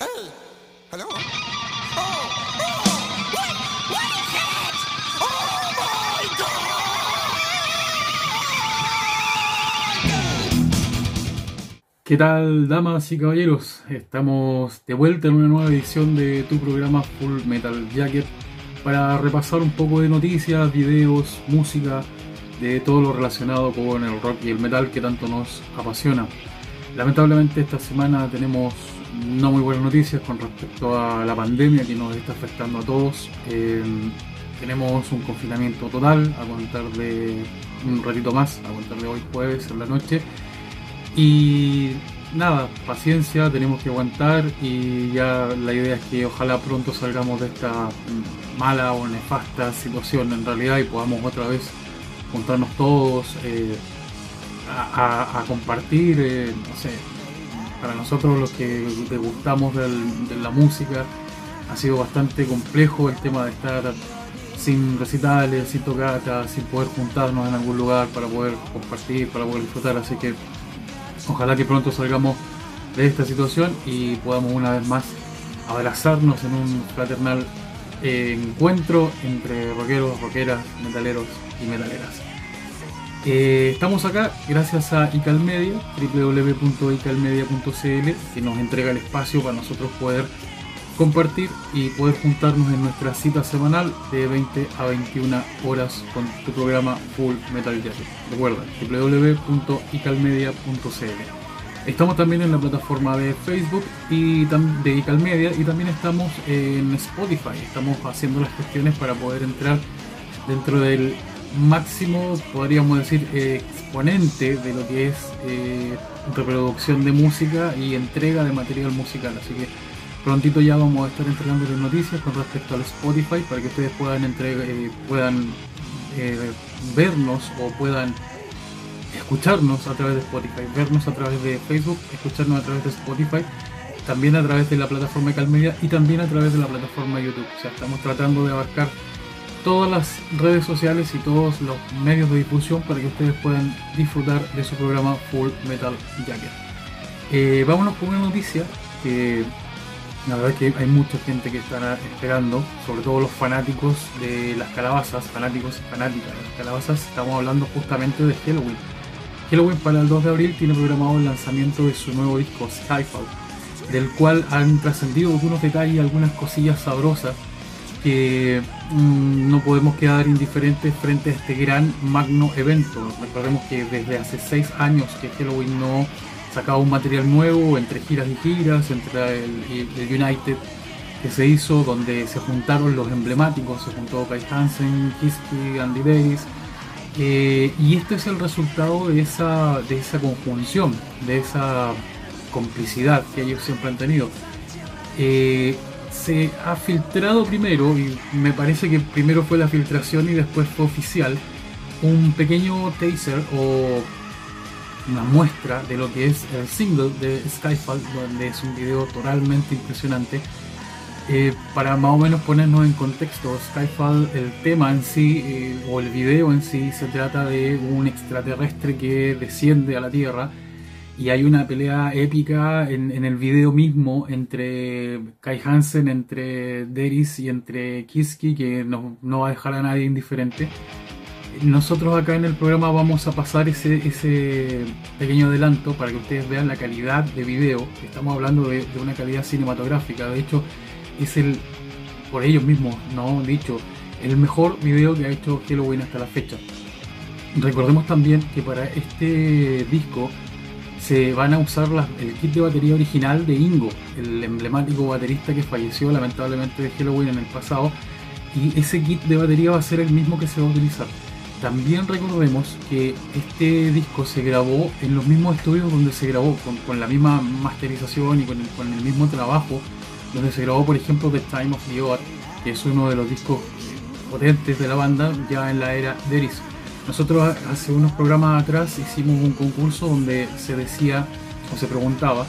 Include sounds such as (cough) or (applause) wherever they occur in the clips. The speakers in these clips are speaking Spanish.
Oh, oh! ¿Qué tal, damas y caballeros? Estamos de vuelta en una nueva edición de tu programa Full Metal Jacket para repasar un poco de noticias, videos, música, de todo lo relacionado con el rock y el metal que tanto nos apasiona. Lamentablemente esta semana tenemos no muy buenas noticias con respecto a la pandemia que nos está afectando a todos. Eh, tenemos un confinamiento total a contar de un ratito más, a contar de hoy jueves en la noche. Y nada, paciencia, tenemos que aguantar y ya la idea es que ojalá pronto salgamos de esta mala o nefasta situación en realidad y podamos otra vez juntarnos todos eh, a, compartir, eh, no sé, para nosotros los que le gustamos del- de la música ha sido bastante complejo el tema de estar sin recitales, sin tocatas, sin poder juntarnos en algún lugar para poder compartir, para poder disfrutar, así que ojalá que pronto salgamos de esta situación y podamos una vez más abrazarnos en un fraternal eh, encuentro entre rockeros, rockeras, metaleros y metaleras. Eh, estamos acá gracias a Icalmedia, www.icalmedia.cl, que nos entrega el espacio para nosotros poder compartir y poder juntarnos en nuestra cita semanal de 20 a 21 horas con tu programa Full Metal Jacket. Recuerda, www.icalmedia.cl. Estamos también en la plataforma de Facebook y de Icalmedia y también estamos en Spotify. Estamos haciendo las gestiones para poder entrar dentro del máximo, podríamos decir, exponente de lo que es eh, reproducción de música y entrega de material musical. Así que prontito ya vamos a estar entregándoles noticias con respecto al Spotify para que ustedes puedan entrega- eh, puedan eh, vernos o puedan escucharnos a través de Spotify, vernos a través de Facebook, escucharnos a través de Spotify, también a través de la plataforma Calmedia y también a través de la plataforma YouTube. O sea, estamos tratando de abarcar todas las redes sociales y todos los medios de difusión para que ustedes puedan disfrutar de su programa Full Metal Jacket. Eh, vámonos con una noticia que la verdad es que hay mucha gente que está esperando, sobre todo los fanáticos de las calabazas, fanáticos y fanáticas de las calabazas. Estamos hablando justamente de Halloween. Halloween para el 2 de abril tiene programado el lanzamiento de su nuevo disco Skyfall, del cual han trascendido algunos detalles, algunas cosillas sabrosas que mm, no podemos quedar indiferentes frente a este gran magno evento. Recordemos que desde hace seis años que Halloween no sacaba un material nuevo entre giras y giras, entre el, United que se hizo, donde se juntaron los emblemáticos, se juntó Kai Hansen, Kiski, Andy Davis, eh, y este es el resultado de esa, de esa conjunción, de esa complicidad que ellos siempre han tenido. Eh, se ha filtrado primero, y me parece que primero fue la filtración y después fue oficial, un pequeño taser o una muestra de lo que es el single de Skyfall, donde es un video totalmente impresionante. Eh, para más o menos ponernos en contexto, Skyfall, el tema en sí, eh, o el video en sí, se trata de un extraterrestre que desciende a la Tierra y hay una pelea épica en, en el video mismo entre Kai Hansen, entre Deris y entre Kiski, que no, no va a dejar a nadie indiferente. Nosotros acá en el programa vamos a pasar ese, ese pequeño adelanto para que ustedes vean la calidad de video. Estamos hablando de, de una calidad cinematográfica. De hecho, es el, por ellos mismos, no dicho, el mejor video que ha hecho Halloween hasta la fecha. Recordemos también que para este disco se van a usar las- el kit de batería original de Ingo, el emblemático baterista que falleció lamentablemente de Halloween en el pasado. Y ese kit de batería va a ser el mismo que se va a utilizar. También recordemos que este disco se grabó en los mismos estudios donde se grabó, con, con la misma masterización y con el, con el mismo trabajo, donde se grabó, por ejemplo, The Time of the Odd, que es uno de los discos potentes de la banda ya en la era de Eris. Nosotros hace unos programas atrás hicimos un concurso donde se decía o se preguntaba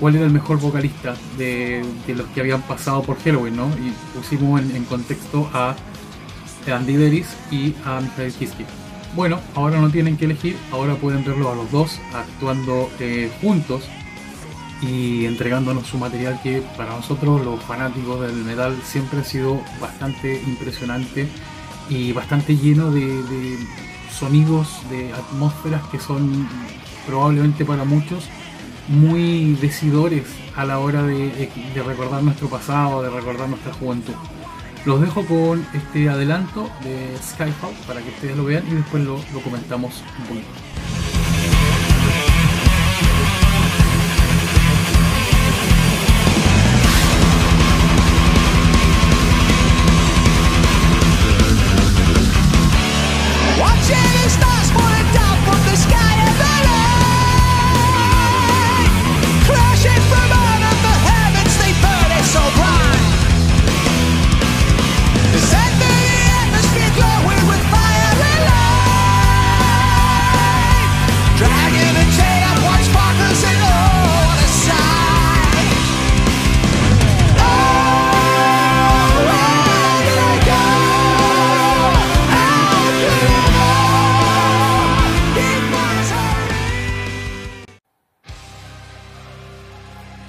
cuál era el mejor vocalista de, los que habían pasado por Halloween, ¿no? Y pusimos en, contexto a Andy Deris y a Michael Kiske. Bueno, ahora no tienen que elegir, ahora pueden verlos a los dos actuando eh, juntos y entregándonos su material que para nosotros los fanáticos del metal siempre ha sido bastante impresionante y bastante lleno de, sonidos, de atmósferas que son probablemente para muchos muy decidores a la hora de, de recordar nuestro pasado, de recordar nuestra juventud. Los dejo con este adelanto de Skyfall para que ustedes lo vean y después lo, lo comentamos un poquito.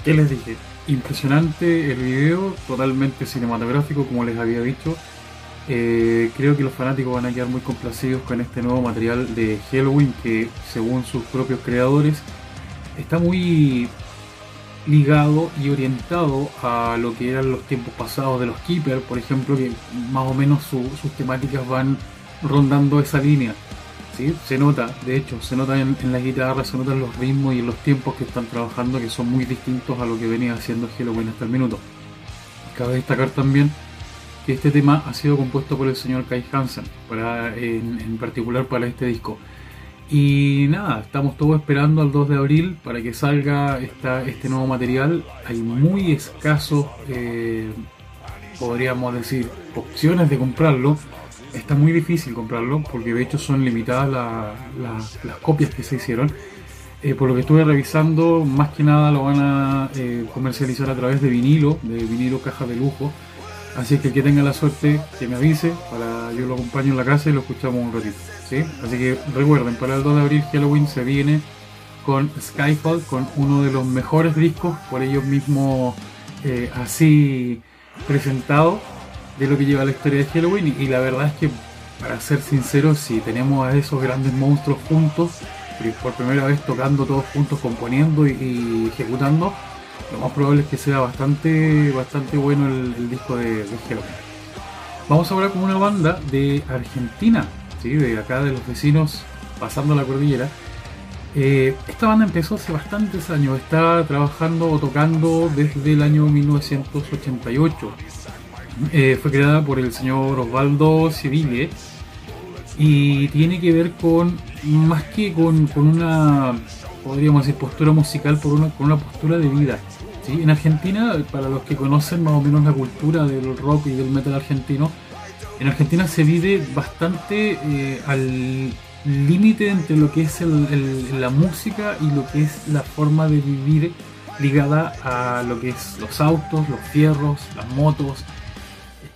¿Qué les dije? Impresionante el video, totalmente cinematográfico, como les había dicho. Eh, creo que los fanáticos van a quedar muy complacidos con este nuevo material de Halloween que, según sus propios creadores, está muy ligado y orientado a lo que eran los tiempos pasados de los Keeper, por ejemplo, que más o menos su- sus temáticas van rondando esa línea. Se nota, de hecho, se nota en, en la guitarra, se notan los ritmos y en los tiempos que están trabajando que son muy distintos a lo que venía haciendo Halloween hasta el minuto. Cabe destacar también que este tema ha sido compuesto por el señor Kai Hansen, para, en, en particular para este disco. Y nada, estamos todos esperando al 2 de abril para que salga esta, este nuevo material. Hay muy escasos, eh, podríamos decir, opciones de comprarlo. Está muy difícil comprarlo porque de hecho son limitadas la- la- las copias que se hicieron. Eh, por lo que estuve revisando, más que nada lo van a eh, comercializar a través de vinilo, de vinilo caja de lujo. Así que el que tenga la suerte que me avise, para yo lo acompaño en la casa y lo escuchamos un ratito. ¿sí? Así que recuerden, para el 2 de abril Halloween se viene con Skyfall, con uno de los mejores discos, por ellos mismos eh, así presentado de lo que lleva la historia de Halloween. Y, la verdad es que, para ser sinceros, si tenemos a esos grandes monstruos juntos, por primera vez tocando todos juntos, componiendo y, ejecutando, lo más probable es que sea bastante, bastante bueno el, disco de, de Halloween. Vamos ahora con una banda de Argentina, ¿sí? de acá de los vecinos, pasando la cordillera. Eh, esta banda empezó hace bastantes años, está trabajando o tocando desde el año 1988. Eh, fue creada por el señor Osvaldo Civile y tiene que ver con, más que con, con una, podríamos decir, postura musical, por una, con una postura de vida. ¿sí? En Argentina, para los que conocen más o menos la cultura del rock y del metal argentino, en Argentina se vive bastante eh, al límite entre lo que es la música y lo que es la forma de vivir ligada a lo que es los autos, los fierros, las motos,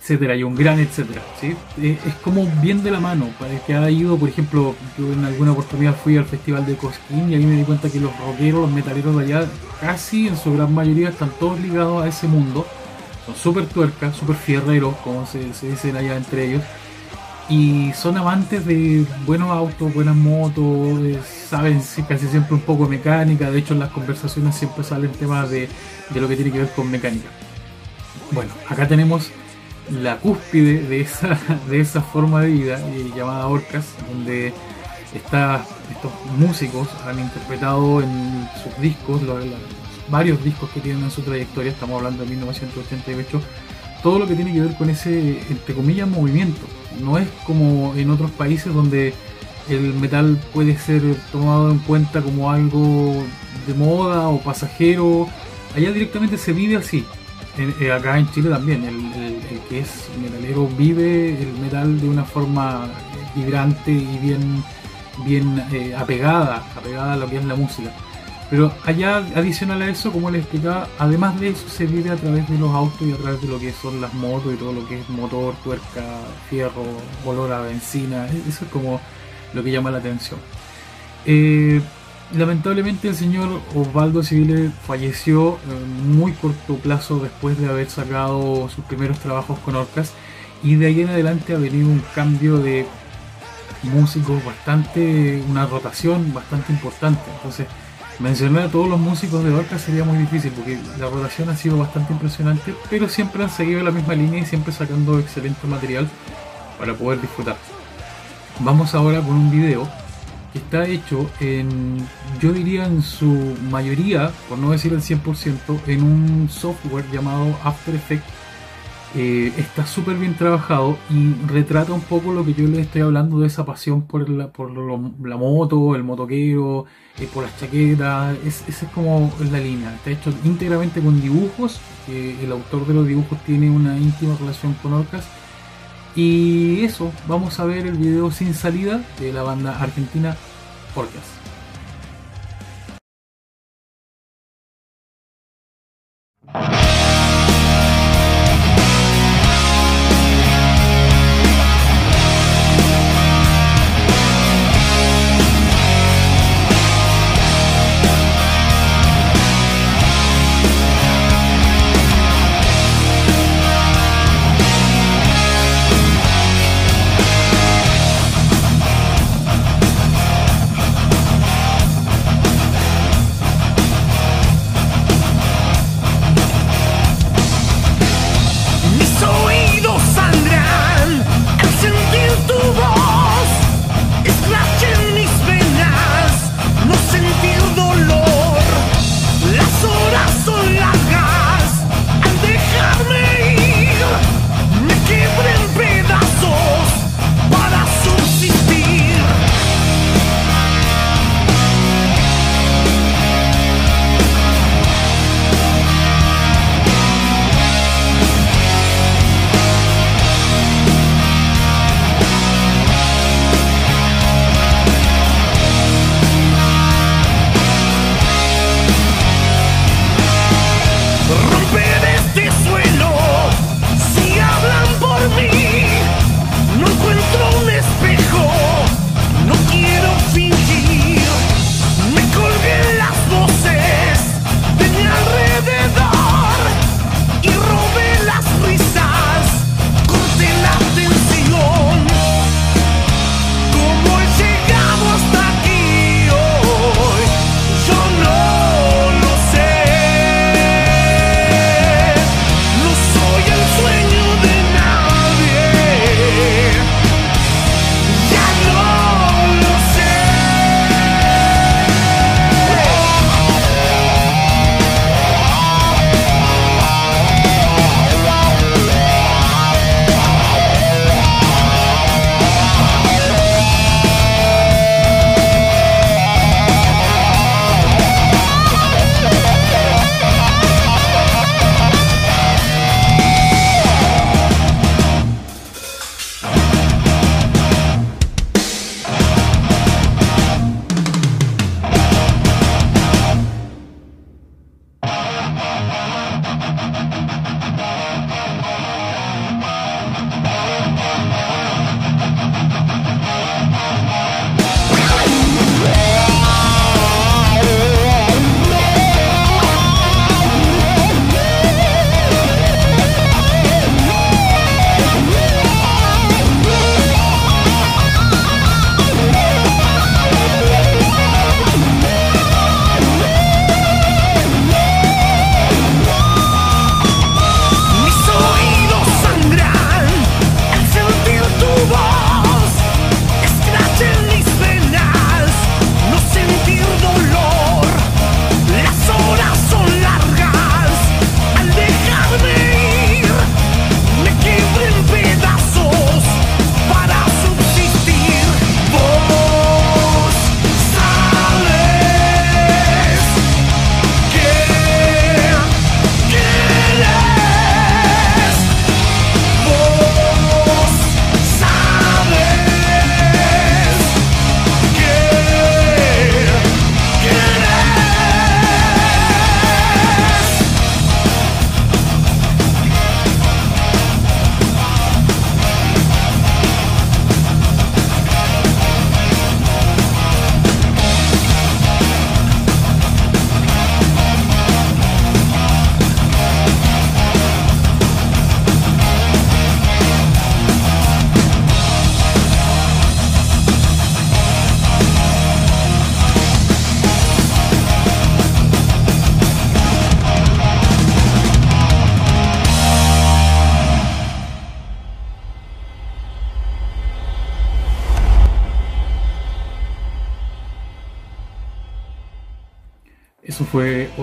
etcétera, y un gran etcétera, ¿sí? Eh, Es como bien de la mano, que ha ido, por ejemplo, yo en alguna oportunidad fui al festival de Cosquín y ahí me di cuenta que los rockeros, los metaleros de allá, casi en su gran mayoría están todos ligados a ese mundo, son súper tuercas, súper fierreros, como se, se dicen allá entre ellos, y son amantes de buenos autos, buenas motos, eh, saben casi siempre un poco mecánica, de hecho en las conversaciones siempre salen temas de, de lo que tiene que ver con mecánica. Bueno, acá tenemos la cúspide de esa, de esa forma de vida eh, llamada Orcas, donde estos músicos han interpretado en sus discos, varios discos que tienen en su trayectoria, estamos hablando de 1988, todo lo que tiene que ver con ese, entre comillas, movimiento. No es como en otros países donde el metal puede ser tomado en cuenta como algo de moda o pasajero. Allá directamente se vive así. Eh, acá en Chile también, el, el- que es metalero vive el metal de una forma vibrante y bien, bien eh, apegada, apegada a lo que es la música. Pero allá, adicional a eso, como les explicaba, además de eso se vive a través de los autos y a través de lo que son las motos y todo lo que es motor, tuerca, fierro, olor a benzina. Eso es como lo que llama la atención. Eh, lamentablemente el señor Osvaldo Civile falleció en muy corto plazo después de haber sacado sus primeros trabajos con Orcas y de ahí en adelante ha venido un cambio de músicos bastante, una rotación bastante importante. Entonces, mencionar a todos los músicos de Orcas sería muy difícil porque la rotación ha sido bastante impresionante, pero siempre han seguido la misma línea y siempre sacando excelente material para poder disfrutar. Vamos ahora con un video está hecho en, yo diría en su mayoría, por no decir el 100%, en un software llamado After Effects. Eh, está súper bien trabajado y retrata un poco lo que yo les estoy hablando de esa pasión por la, por la moto, el motoquero, eh, por las chaquetas. Es, esa es como la línea. Está hecho íntegramente con dibujos. el autor de los dibujos tiene una íntima relación con Orcas. Y eso, vamos a ver el video sin salida de la banda argentina Orcas.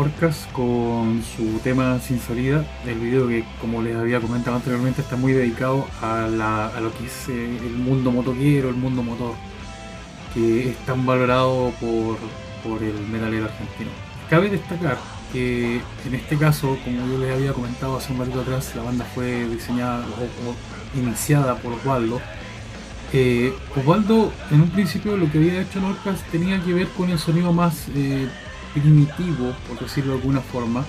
Orcas con su tema Sin Salida, el video que como les había comentado anteriormente está muy dedicado a, lo que es eh, el mundo motoquero, el mundo motor, que es tan valorado por, por el metalero argentino. Cabe destacar que en este caso, como yo les había comentado hace un ratito atrás, la banda fue diseñada o, o iniciada por Osvaldo. Eh, Osvaldo en un principio lo que había hecho en Orcas tenía que ver con el sonido más eh, primitivo, por decirlo de alguna forma.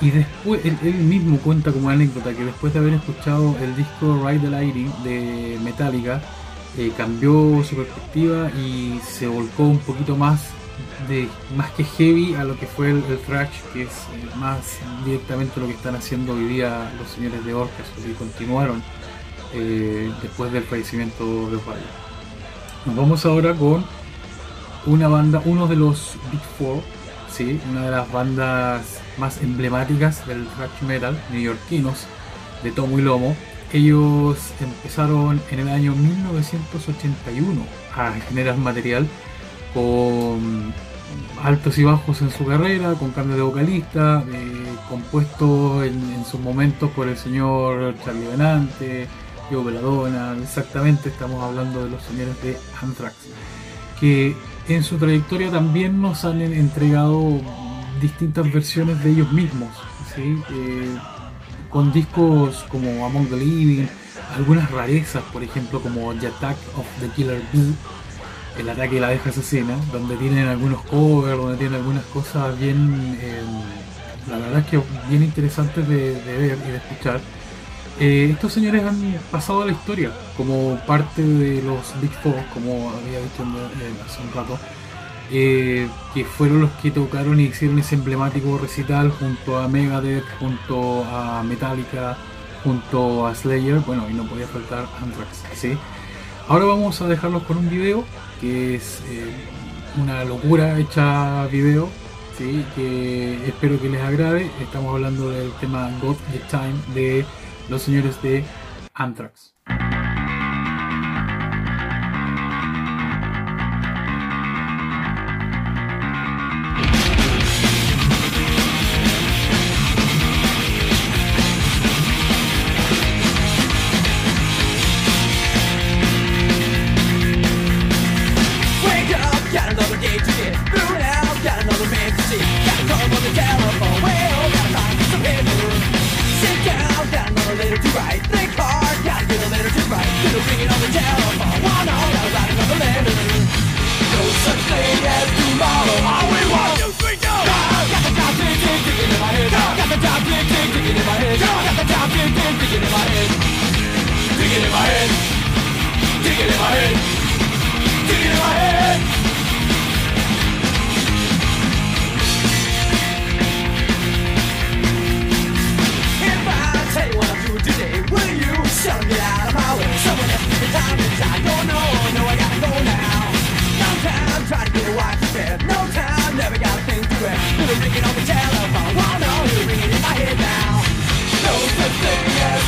Y después, él, mismo cuenta como anécdota que después de haber escuchado el disco Ride the Lightning de Metallica, eh, cambió su perspectiva y se volcó un poquito más de más que heavy a lo que fue el, el thrash, que es eh, más directamente lo que están haciendo hoy día los señores de Orcas, y continuaron eh, después del fallecimiento de Osvaldo. Nos vamos ahora con una banda, uno de los Big Four, ¿sí? una de las bandas más emblemáticas del thrash metal neoyorquinos de tomo y lomo. Ellos empezaron en el año 1981 a generar material con altos y bajos en su carrera, con cambio de vocalista, eh, compuesto en, en sus momentos por el señor Charlie Benante, Joe Belladonna, exactamente estamos hablando de los señores de Anthrax, que en su trayectoria también nos han entregado distintas versiones de ellos mismos, ¿sí? Eh, con discos como Among the Living, algunas rarezas, por ejemplo, como The Attack of the Killer Bee, el ataque de la abeja asesina, donde tienen algunos covers, donde tienen algunas cosas bien, eh, la verdad es que bien interesantes de, de ver y de escuchar. Eh, estos señores han pasado a la historia como parte de los Big Four, como había dicho hace un rato, eh, que fueron los que tocaron y hicieron ese emblemático recital junto a Megadeth, junto a Metallica, junto a Slayer, bueno, y no podía faltar Anthrax, ¿sí? Ahora vamos a dejarlos con un video que es eh, una locura hecha video, ¿sí? que espero que les agrade. Estamos hablando del tema God Time de los señores de Anthrax.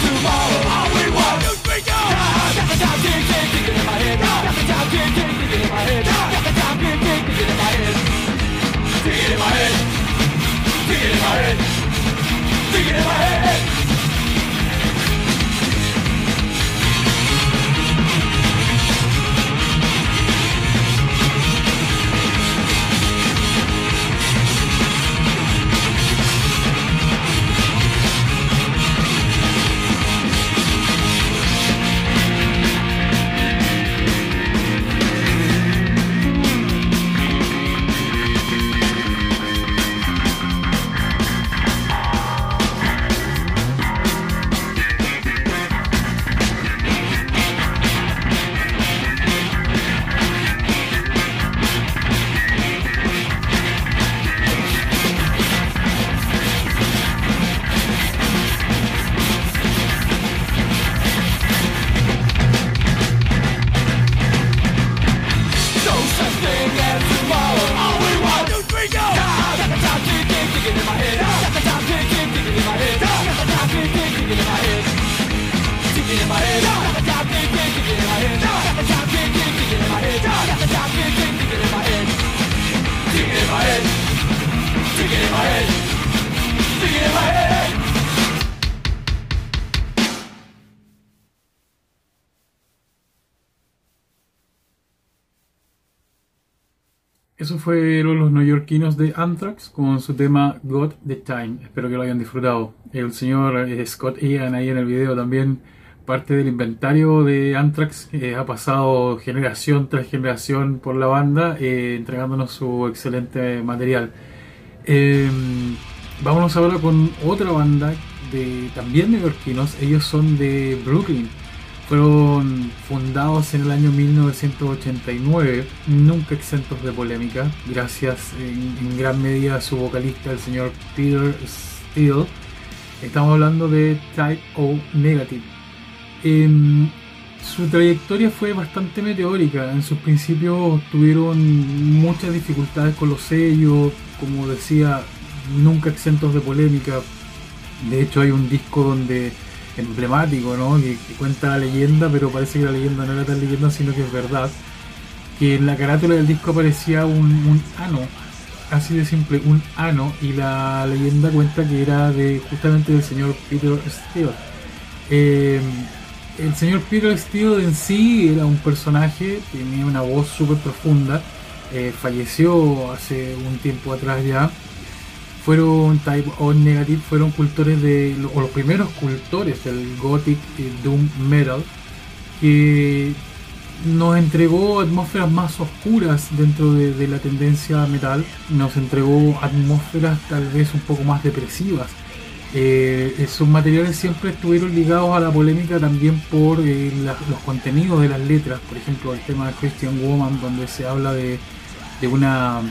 Tomorrow. Eso fueron los neoyorquinos de Anthrax con su tema God the Time. Espero que lo hayan disfrutado. El señor eh, Scott Ian ahí en el video también parte del inventario de Anthrax eh, ha pasado generación tras generación por la banda eh, entregándonos su excelente material. Eh, vámonos ahora con otra banda de también neoyorquinos. Ellos son de Brooklyn. Fueron fundados en el año 1989, nunca exentos de polémica, gracias en, gran medida a su vocalista, el señor Peter Steele. Estamos hablando de Type O Negative. Em, su trayectoria fue bastante meteórica. En sus principios tuvieron muchas dificultades con los sellos, como decía, nunca exentos de polémica. De hecho, hay un disco donde emblemático, ¿no? Que, cuenta la leyenda, pero parece que la leyenda no era tan leyenda, sino que es verdad. Que en la carátula del disco aparecía un, un ano, así de simple, un ano, y la leyenda cuenta que era de justamente del señor Peter Steele. Eh, el señor Peter Steele en sí era un personaje, tenía una voz súper profunda, eh, falleció hace un tiempo atrás ya. Fueron Type O Negative, fueron cultores de, o los primeros cultores del Gothic Doom Metal, que nos entregó atmósferas más oscuras dentro de, la tendencia metal, nos entregó atmósferas tal vez un poco más depresivas. Eh, sus materiales siempre estuvieron ligados a la polémica también por eh, los contenidos de las letras, por ejemplo el tema de Christian Woman donde se habla de, de una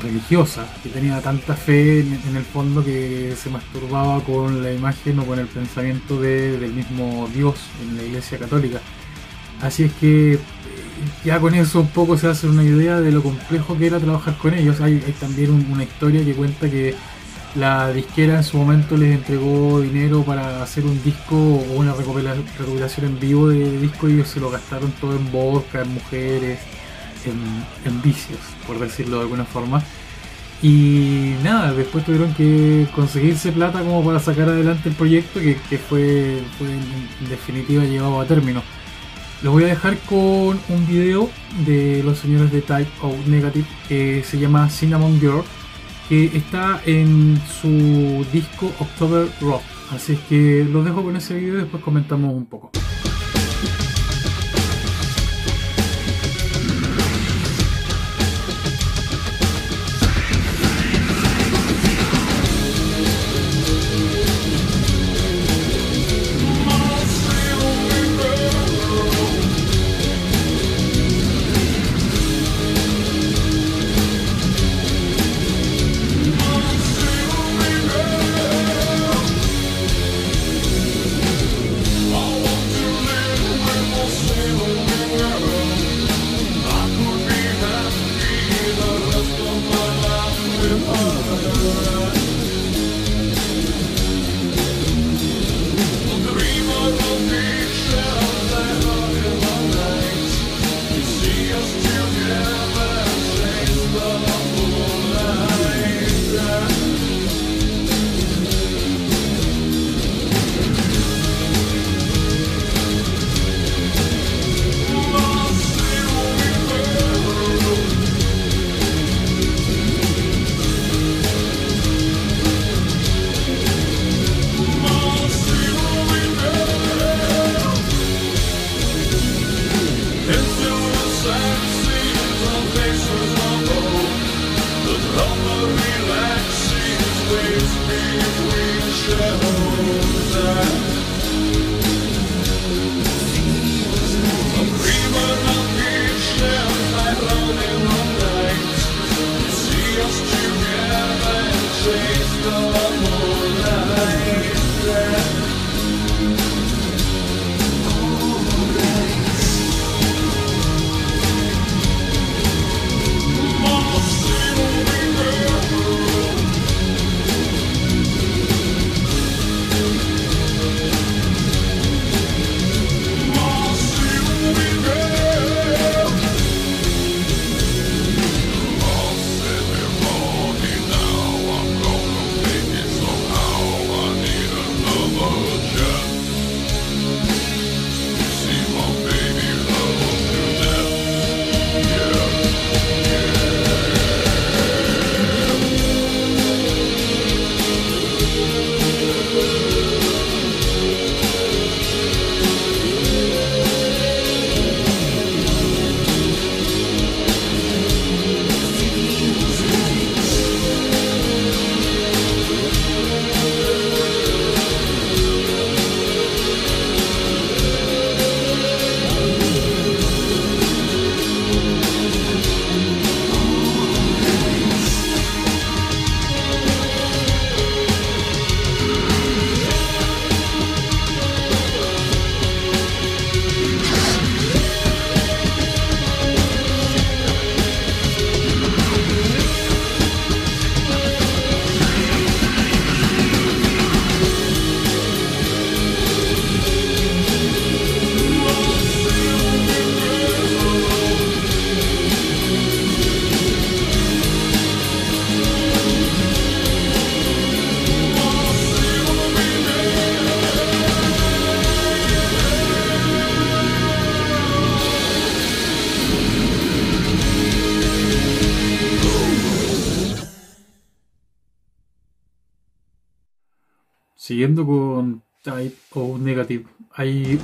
religiosa que tenía tanta fe en, el fondo que se masturbaba con la imagen o con el pensamiento de- del mismo Dios en la iglesia católica. Así es que eh, ya con eso un poco se hace una idea de lo complejo que era trabajar con ellos. Hay, también un- una historia que cuenta que la disquera en su momento les entregó dinero para hacer un disco o una recopila- recopilación en vivo de disco y ellos se lo gastaron todo en vodka, en mujeres, en, vicios, por decirlo de alguna forma. Y nada, después tuvieron que conseguirse plata como para sacar adelante el proyecto que, fue, en definitiva llevado a término. Los voy a dejar con un video de los señores de Type O Negative que se llama Cinnamon Girl, que está en su disco October Rock. Así que los dejo con ese video y después comentamos un poco.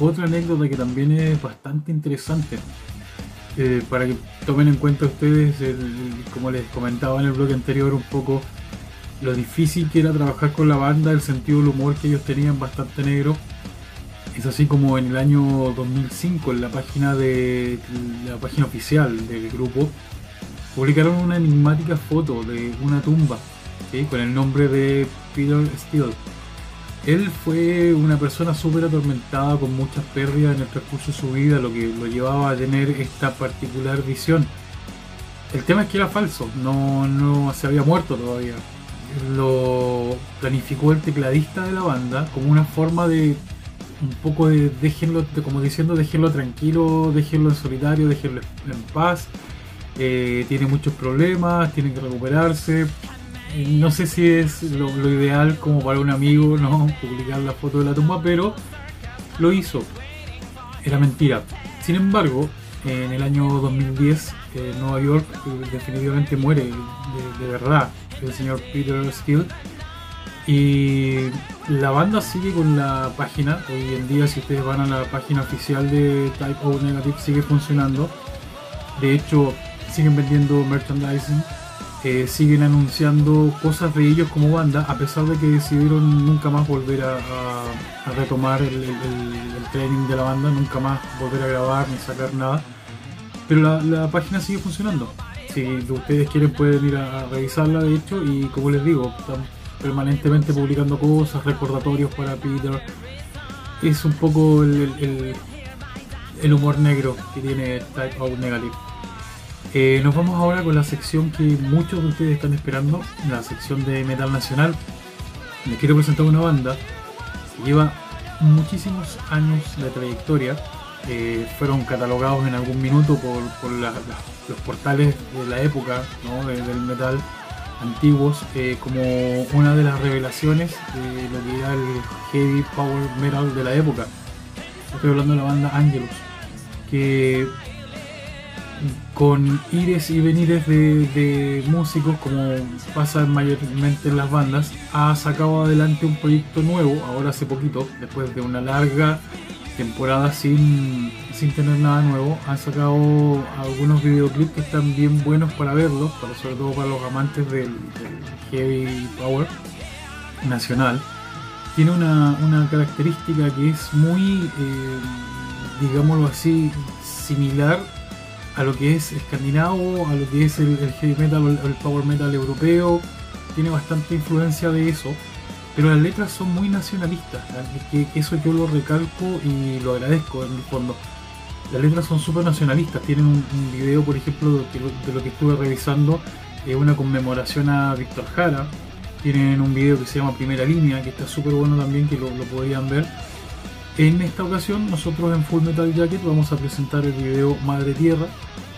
Otra anécdota que también es bastante interesante. Eh, para que tomen en cuenta ustedes, como les comentaba en el blog anterior, un poco lo difícil que era trabajar con la banda, el sentido del humor que ellos tenían bastante negro. Es así como en el año 2005, en la página de la página oficial del grupo, publicaron una enigmática foto de una tumba con el nombre de Peter Steele. Él fue una persona súper atormentada con muchas pérdidas en el transcurso de su vida, lo que lo llevaba a tener esta particular visión. El tema es que era falso, no, no se había muerto todavía. Lo planificó el tecladista de la banda como una forma de un poco de déjenlo, como diciendo déjenlo tranquilo, déjenlo en solitario, déjenlo en paz. Eh, tiene muchos problemas, tiene que recuperarse. No sé si es lo, ideal como para un amigo, ¿no? Publicar la foto de la tumba, pero lo hizo. Era mentira. Sin embargo, en el año 2010, en Nueva York, eh, definitivamente muere de, de verdad el señor Peter Steele. Y la banda sigue con la página. Hoy en día, si ustedes van a la página oficial de Type O Negative, sigue funcionando. De hecho, siguen vendiendo merchandising. Eh, siguen anunciando cosas de ellos como banda, a pesar de que decidieron nunca más volver a, retomar el, el- training de la banda, nunca más volver a grabar ni sacar nada. Pero la, la página sigue funcionando. Si ustedes quieren pueden ir a, a revisarla, de hecho, y como les digo, están permanentemente publicando cosas, recordatorios para Peter. Es un poco el, el- humor negro que tiene Type O Negative. Eh, nos vamos ahora con la sección que muchos de ustedes están esperando, la sección de metal nacional. Les quiero presentar una banda que lleva muchísimos años de trayectoria. Eh, fueron catalogados en algún minuto por, por los portales de la época ¿no? de- del metal antiguos eh, como una de las revelaciones de lo que era el heavy power metal de la época. Estoy hablando de la banda Angelus, que con ires y venires de, músicos, como pasa mayormente en las bandas, ha sacado adelante un proyecto nuevo, ahora hace poquito, después de una larga temporada sin, sin tener nada nuevo, han sacado algunos videoclips que están bien buenos para verlos, para, sobre todo para los amantes del, del heavy power nacional. Tiene una, una característica que es muy, eh, digámoslo así, similar a lo que es escandinavo, a lo que es el, heavy metal o el, power metal europeo. Tiene bastante influencia de eso, pero las letras son muy nacionalistas. Que, que eso yo lo recalco y lo agradezco en el fondo. Las letras son súper nacionalistas. Tienen un, video, por ejemplo, de, lo- de lo que estuve revisando, eh, una conmemoración a Víctor Jara. Tienen un video que se llama Primera Línea, que está súper bueno también, que lo, lo podrían ver. En esta ocasión, nosotros en Full Metal Jacket vamos a presentar el video Madre Tierra,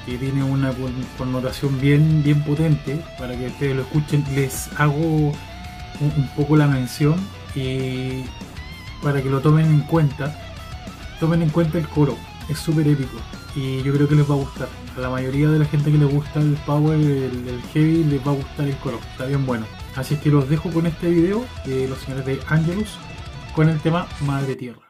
que tiene una con- connotación bien, bien potente. Para que ustedes lo escuchen, les hago un, poco la mención y para que lo tomen en cuenta, tomen en cuenta el coro, es súper épico y yo creo que les va a gustar. A la mayoría de la gente que le gusta el power, el, el heavy, les va a gustar el coro, está bien bueno. Así es que los dejo con este video de los señores de Angelus con el tema Madre Tierra.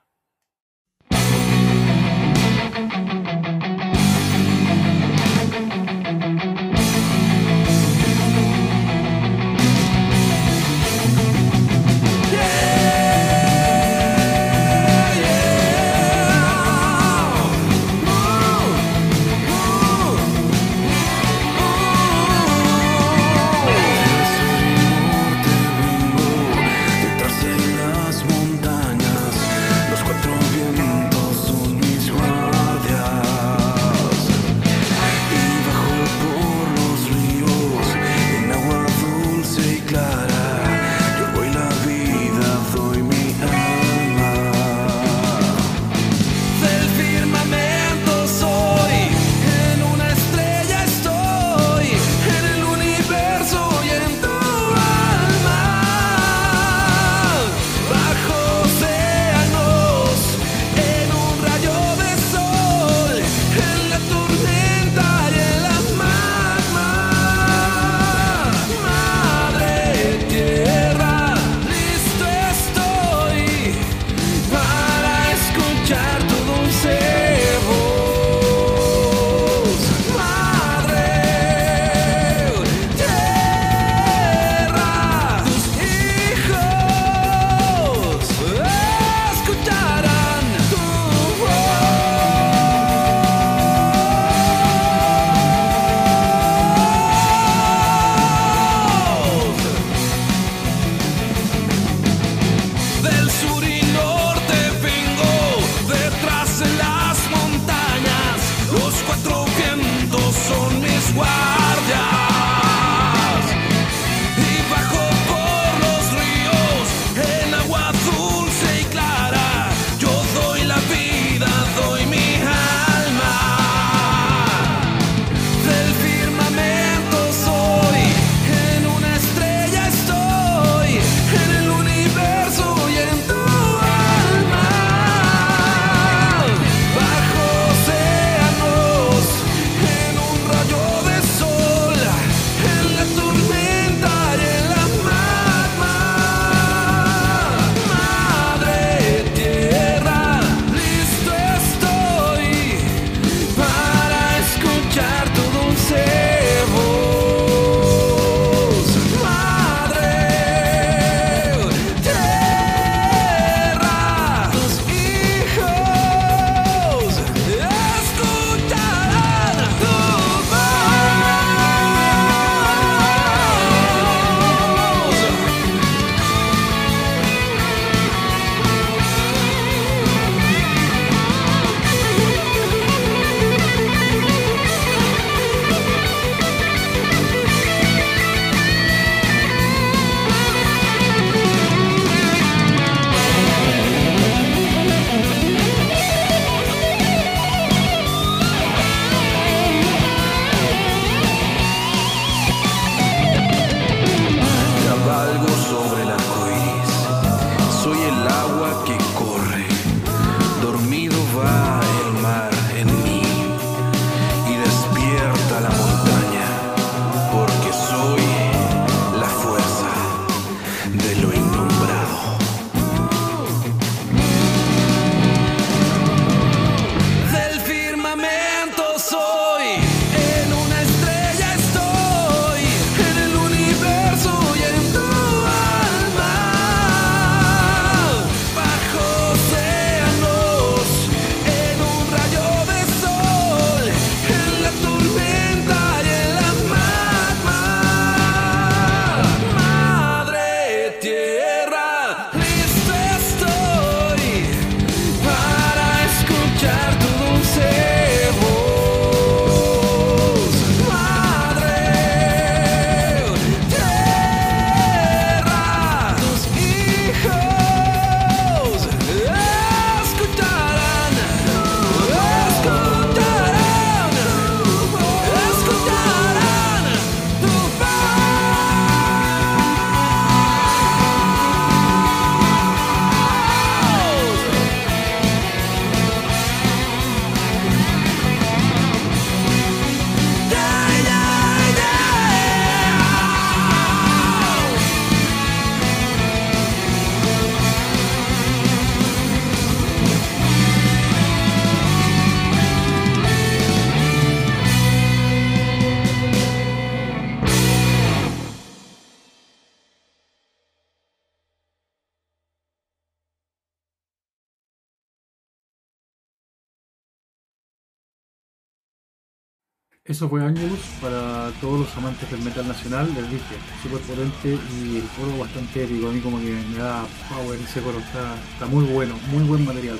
Eso fue Angelus para todos los amantes del metal nacional, les dije, súper potente y el coro bastante épico, a mí como que me da power ese coro, está, está muy bueno, muy buen material.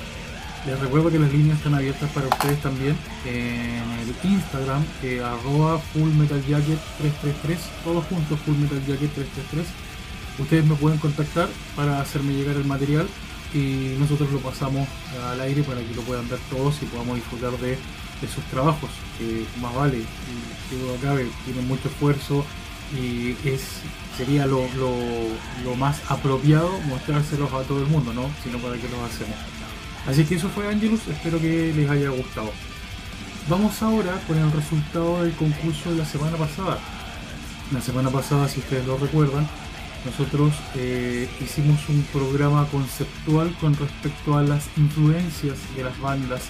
Les recuerdo que las líneas están abiertas para ustedes también en el Instagram, que arroba fullmetaljacket333, todos juntos fullmetaljacket333. Ustedes me pueden contactar para hacerme llegar el material y nosotros lo pasamos al aire para que lo puedan ver todos y podamos disfrutar de, de sus trabajos, que más vale, duda cabe, tienen mucho esfuerzo y es sería lo, lo, lo más apropiado mostrárselos a todo el mundo, ¿no? Sino para que los hacemos. Así que eso fue Angelus, espero que les haya gustado. Vamos ahora con el resultado del concurso de la semana pasada. La semana pasada, si ustedes lo recuerdan, nosotros eh, hicimos un programa conceptual con respecto a las influencias de las bandas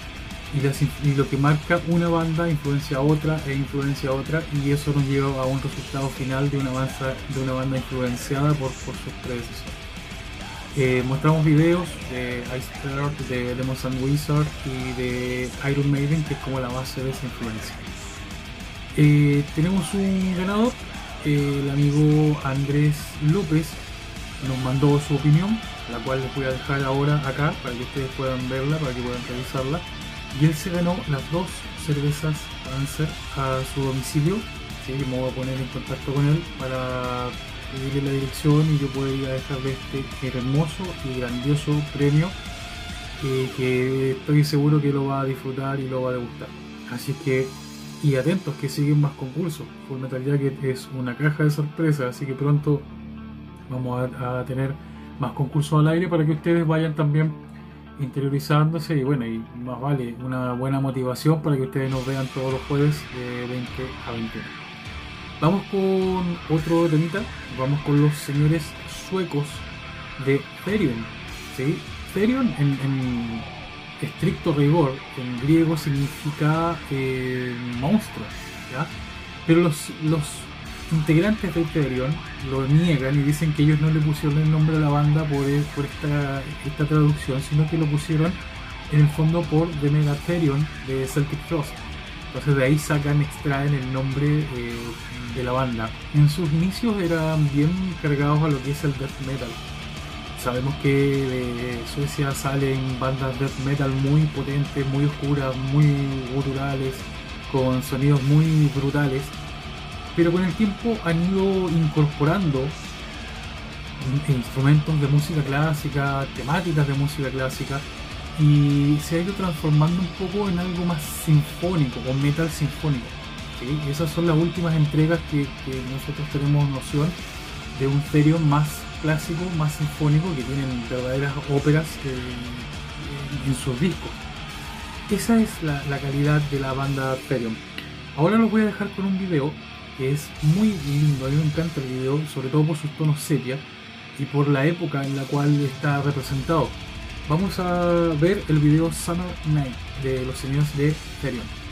y, lo que marca una banda influencia a otra e influencia a otra y eso nos lleva a un resultado final de una banda, de una banda influenciada por, sus predecesores. Eh, mostramos videos de Ice de Demons and Wizard y de Iron Maiden, que es como la base de esa influencia. Eh, tenemos un ganador, eh, el amigo Andrés López nos mandó su opinión, la cual les voy a dejar ahora acá para que ustedes puedan verla, para que puedan revisarla. Y él se ganó las dos cervezas Panzer a su domicilio. ¿sí? Me voy a poner en contacto con él para pedirle la dirección y yo pueda ir a dejarle este hermoso y grandioso premio eh, que estoy seguro que lo va a disfrutar y lo va a degustar. Así que, y atentos que siguen más concursos. Full Metal Jacket es una caja de sorpresas, así que pronto vamos a tener más concursos al aire para que ustedes vayan también interiorizándose y bueno, y más vale una buena motivación para que ustedes nos vean todos los jueves de 20 a 21. Vamos con otro temita, vamos con los señores suecos de Therion. ¿sí? Therion en, estricto rigor, en griego significa eh, monstruo, ¿ya? pero los, los integrantes de Therion lo niegan y dicen que ellos no le pusieron el nombre a la banda por, por esta, esta traducción, sino que lo pusieron en el fondo por The Megatherion de Celtic Frost. Entonces de ahí sacan, extraen el nombre eh, de la banda. En sus inicios eran bien cargados a lo que es el death metal. Sabemos que de Suecia salen bandas death metal muy potentes, muy oscuras, muy guturales, con sonidos muy brutales. Pero con el tiempo han ido incorporando in- instrumentos de música clásica, temáticas de música clásica, y se ha ido transformando un poco en algo más sinfónico, o metal sinfónico. esas son las últimas entregas que, nosotros tenemos noción de un Therion más clásico, más sinfónico, que tienen verdaderas óperas en, sus discos. Esa es la, la calidad de la banda Therion. Ahora los voy a dejar con un video que es muy lindo, a mí me encanta el video, sobre todo por sus tonos sepia, y por la época en la cual está representado. Vamos a ver el video Summer Night de los señores de Therion.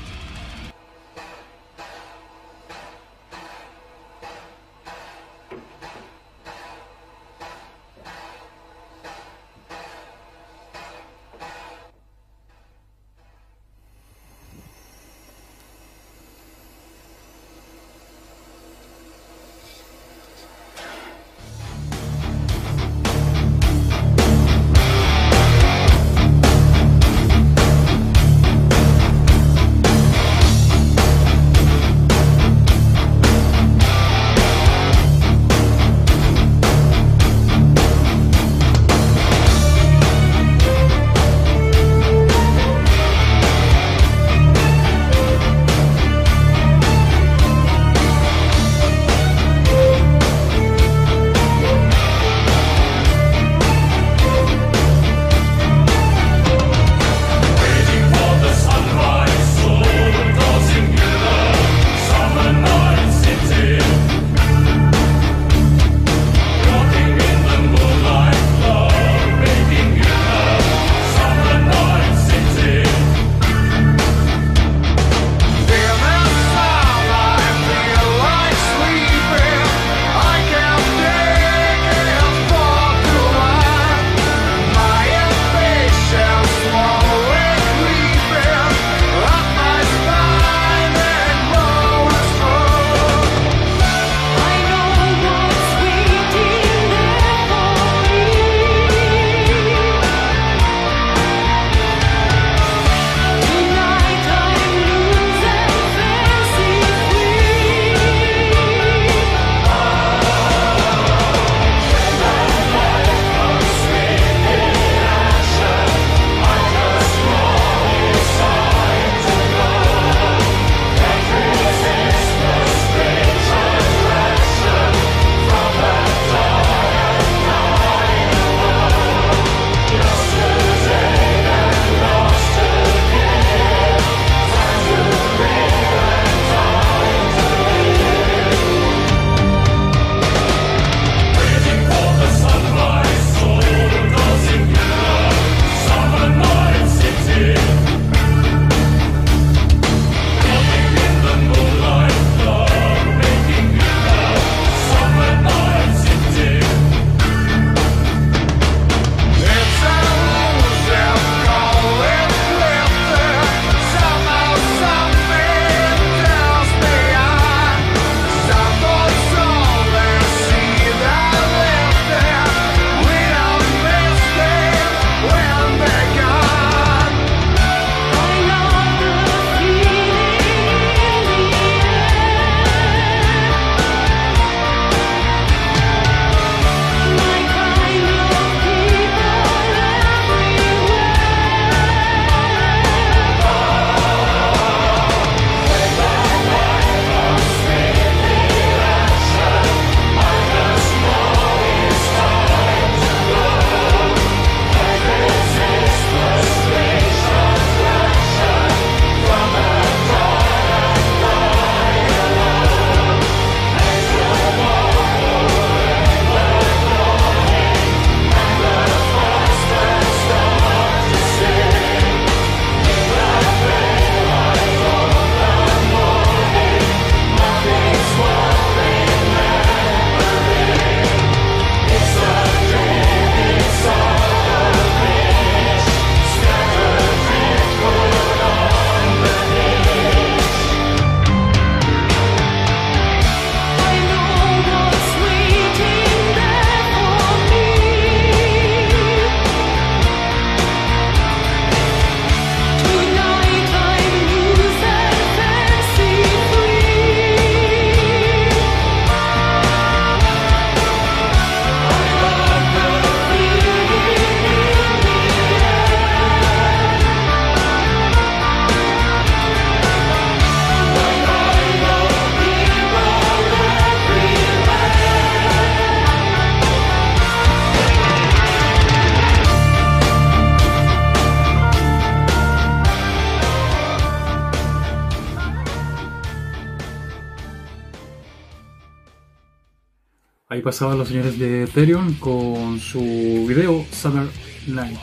Pasaban los señores de Ethereum con su video Summer Night.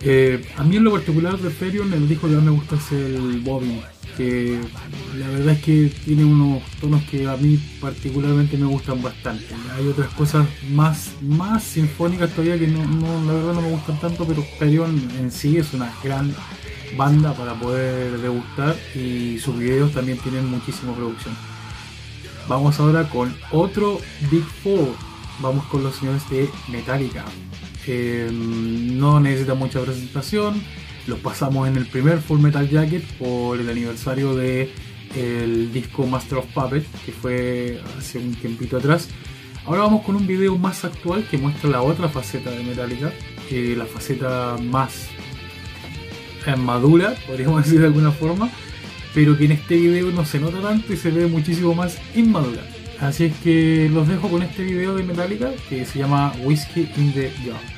Eh, a mí en lo particular de Ethereum el disco que más me gusta es el Bobbing, que la verdad es que tiene unos tonos que a mí particularmente me gustan bastante. Hay otras cosas más, más sinfónicas todavía que no, no- la verdad no me gustan tanto, pero Ethereum en sí es una gran banda para poder degustar y sus videos también tienen muchísima producción. Vamos ahora con otro Big Four. Vamos con los señores de Metallica. Eh, no necesita mucha presentación. Los pasamos en el primer Full Metal Jacket por el aniversario de el disco Master of Puppets, que fue hace un tiempito atrás. Ahora vamos con un video más actual que muestra la otra faceta de Metallica, que la faceta más eh, madura, podríamos (laughs) decir de alguna forma, pero que en este video no se nota tanto y se ve muchísimo más inmadura. Así es que los dejo con este video de Metallica que se llama Whiskey in the Jar.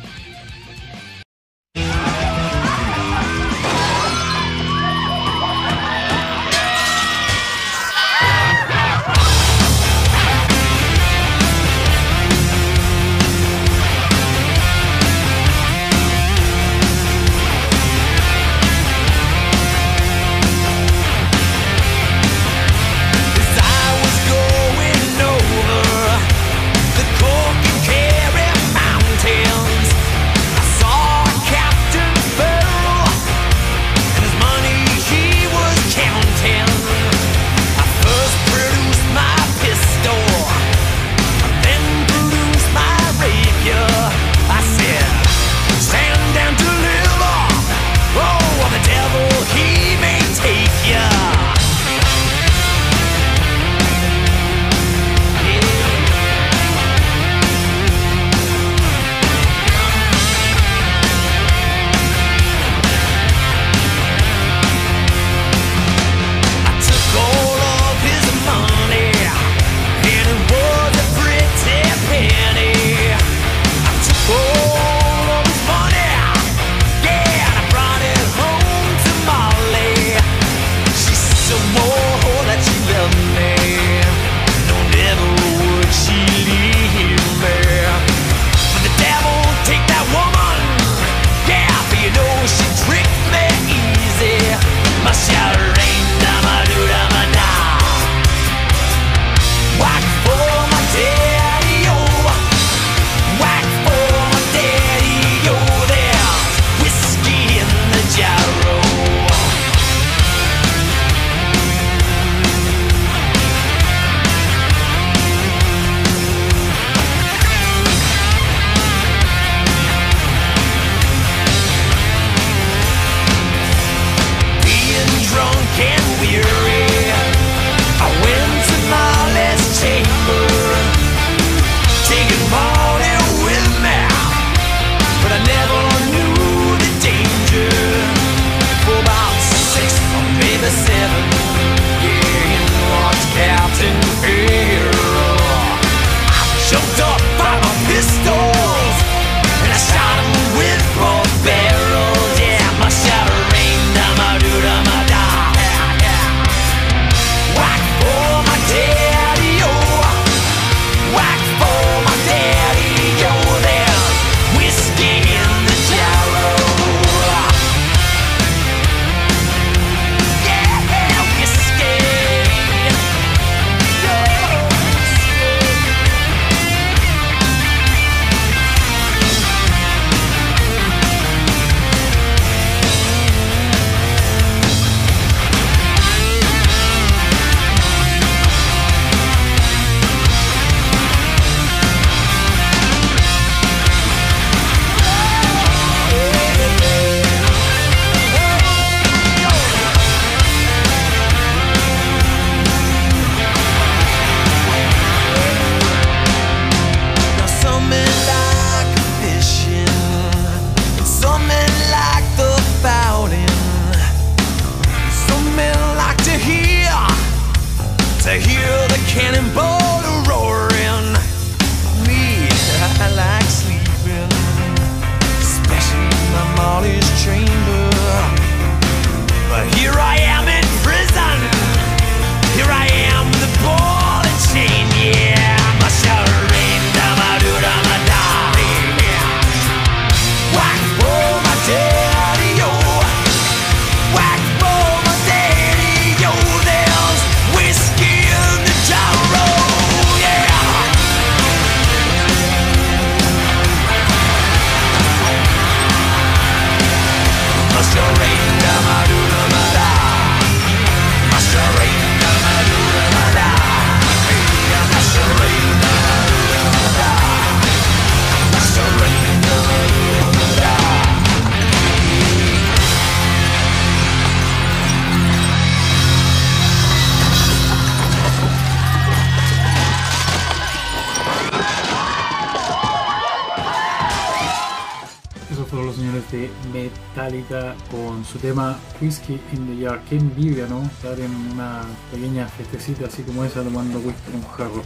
Su tema Whiskey in the Jar. Qué envidia, ¿no? Estar en una pequeña festecita así como esa tomando whisky con jarro.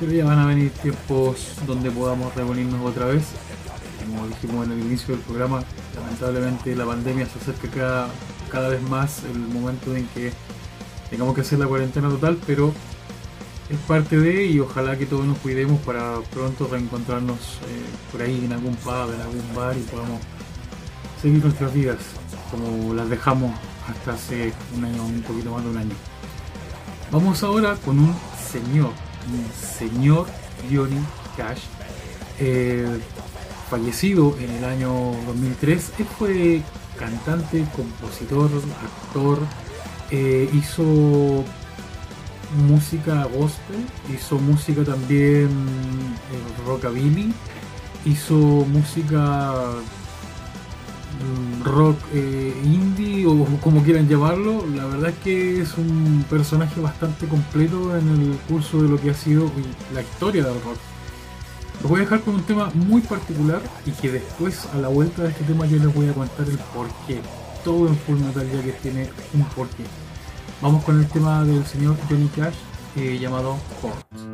Pero ya van a venir tiempos donde podamos reunirnos otra vez. Como dijimos en el inicio del programa, lamentablemente la pandemia se acerca cada, cada vez más el momento en que tengamos que hacer la cuarentena total, pero es parte de y ojalá que todos nos cuidemos para pronto reencontrarnos eh, por ahí en algún pub, en algún bar y podamos seguir nuestras vidas como las dejamos hasta hace un año, un poquito más de un año. Vamos ahora con un señor, un señor Johnny Cash, eh, fallecido en el año 2003. Él fue cantante, compositor, actor, eh, hizo música gospel, hizo música también eh, rockabilly, hizo música rock eh, indie o como quieran llamarlo. La verdad es que es un personaje bastante completo en el curso de lo que ha sido la historia del rock. Los voy a dejar con un tema muy particular y que después a la vuelta de este tema yo les voy a contar el porqué. Todo en Full Metal ya que tiene un porqué. Vamos con el tema del señor Johnny Cash eh, llamado Fort.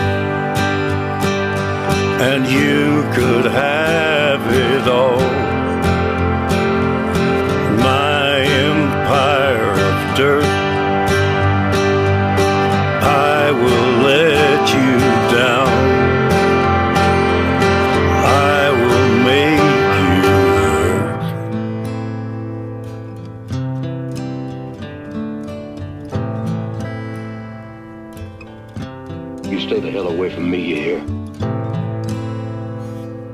And you could have it all. My empire of dirt. I will let you down. I will make you hurt. You stay the hell away from me, you hear?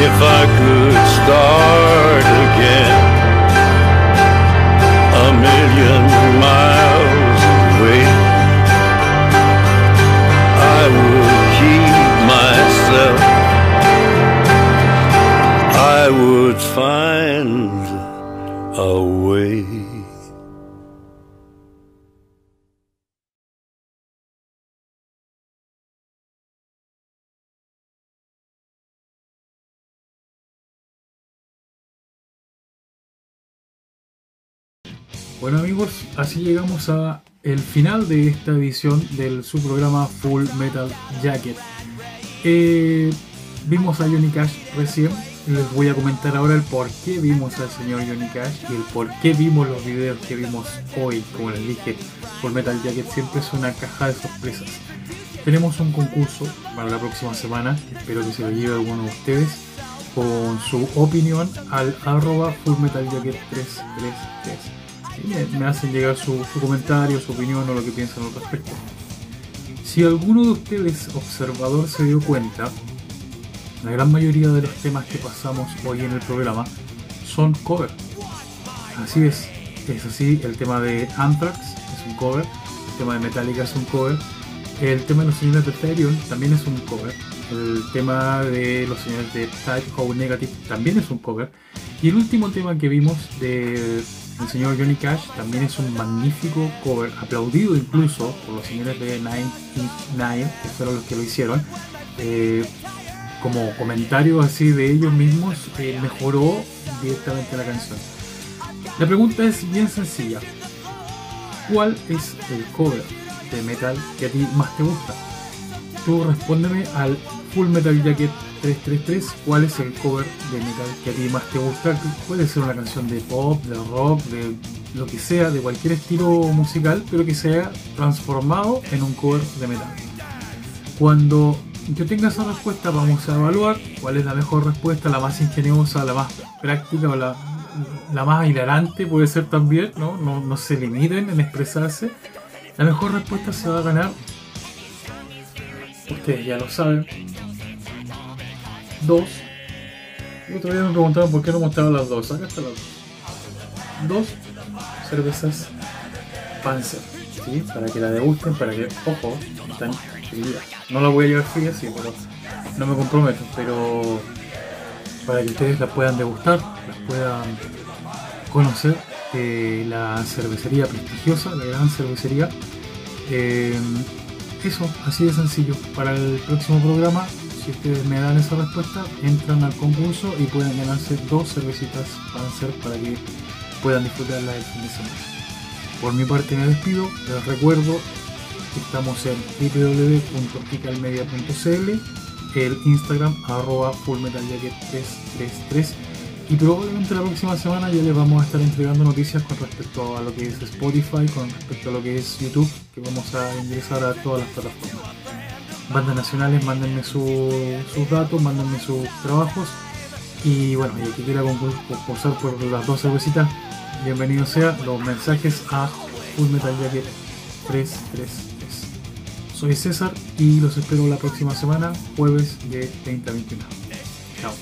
if I could start again. A million miles away. I would keep myself. I would find a way. Bueno amigos, así llegamos a el final de esta edición del su programa Full Metal Jacket. Eh, vimos a Johnny Cash recién, les voy a comentar ahora el por qué vimos al señor Johnny Cash y el por qué vimos los videos que vimos hoy. Como les dije, Full Metal Jacket siempre es una caja de sorpresas. Tenemos un concurso para la próxima semana, espero que se lo lleve alguno de ustedes con su opinión al arroba fullmetaljacket333. Sí, me, me hacen llegar su, su comentario, su opinión o lo que piensan al respecto. Si alguno de ustedes, observador, se dio cuenta, la gran mayoría de los temas que pasamos hoy en el programa son cover. Así es, es así, el tema de Anthrax es un cover, el tema de Metallica es un cover, el tema de los señores de Therion también es un cover, el tema de los señores de Type O Negative también es un cover, y el último tema que vimos de el señor Johnny Cash también es un magnífico cover, aplaudido incluso por los señores de Nine Inch Nine, que fueron los que lo hicieron. Eh, como comentario así de ellos mismos, eh, mejoró directamente la canción. La pregunta es bien sencilla. ¿Cuál es el cover de metal que a ti más te gusta? Tú respóndeme al Full Metal Jacket 333 cuál es el cover de metal que a ti más te gusta. Puede ser una canción de pop, de rock, de lo que sea, de cualquier estilo musical, pero que sea transformado en un cover de metal. Cuando yo tenga esa respuesta, vamos a evaluar cuál es la mejor respuesta, la más ingeniosa, la más práctica o la, la más hilarante puede ser también, ¿no? ¿no? No se limiten en expresarse. La mejor respuesta se va a ganar. Ustedes ya lo saben. Dos. El otro día me preguntaban por qué no mostraba las dos. Acá están las dos. Dos cervezas Panzer. ¿sí? Para que la degusten, para que, ojo, están. No la voy a llevar fría, sí, pero no me comprometo. Pero para que ustedes la puedan degustar, las puedan conocer de la cervecería prestigiosa, la gran cervecería. Eh, eso, así de sencillo. Para el próximo programa, si ustedes me dan esa respuesta, entran al concurso y pueden ganarse dos cervecitas Panzer para que puedan disfrutarla el fin de semana. Por mi parte me despido, les recuerdo que estamos en www.picalmedia.cl, el Instagram arroba fullmetaljacket333 y probablemente la próxima semana ya les vamos a estar entregando noticias con respecto a lo que es Spotify, con respecto a lo que es YouTube, que vamos a ingresar a todas las plataformas. Bandas nacionales, mándenme su- sus datos, mándenme sus trabajos. Y bueno, y el que quiera concur- concursar por las dos cervecitas, bienvenido sea los mensajes a Full Metal Jacket 333. Soy César y los espero la próxima semana, jueves de 20 a 21. Chao.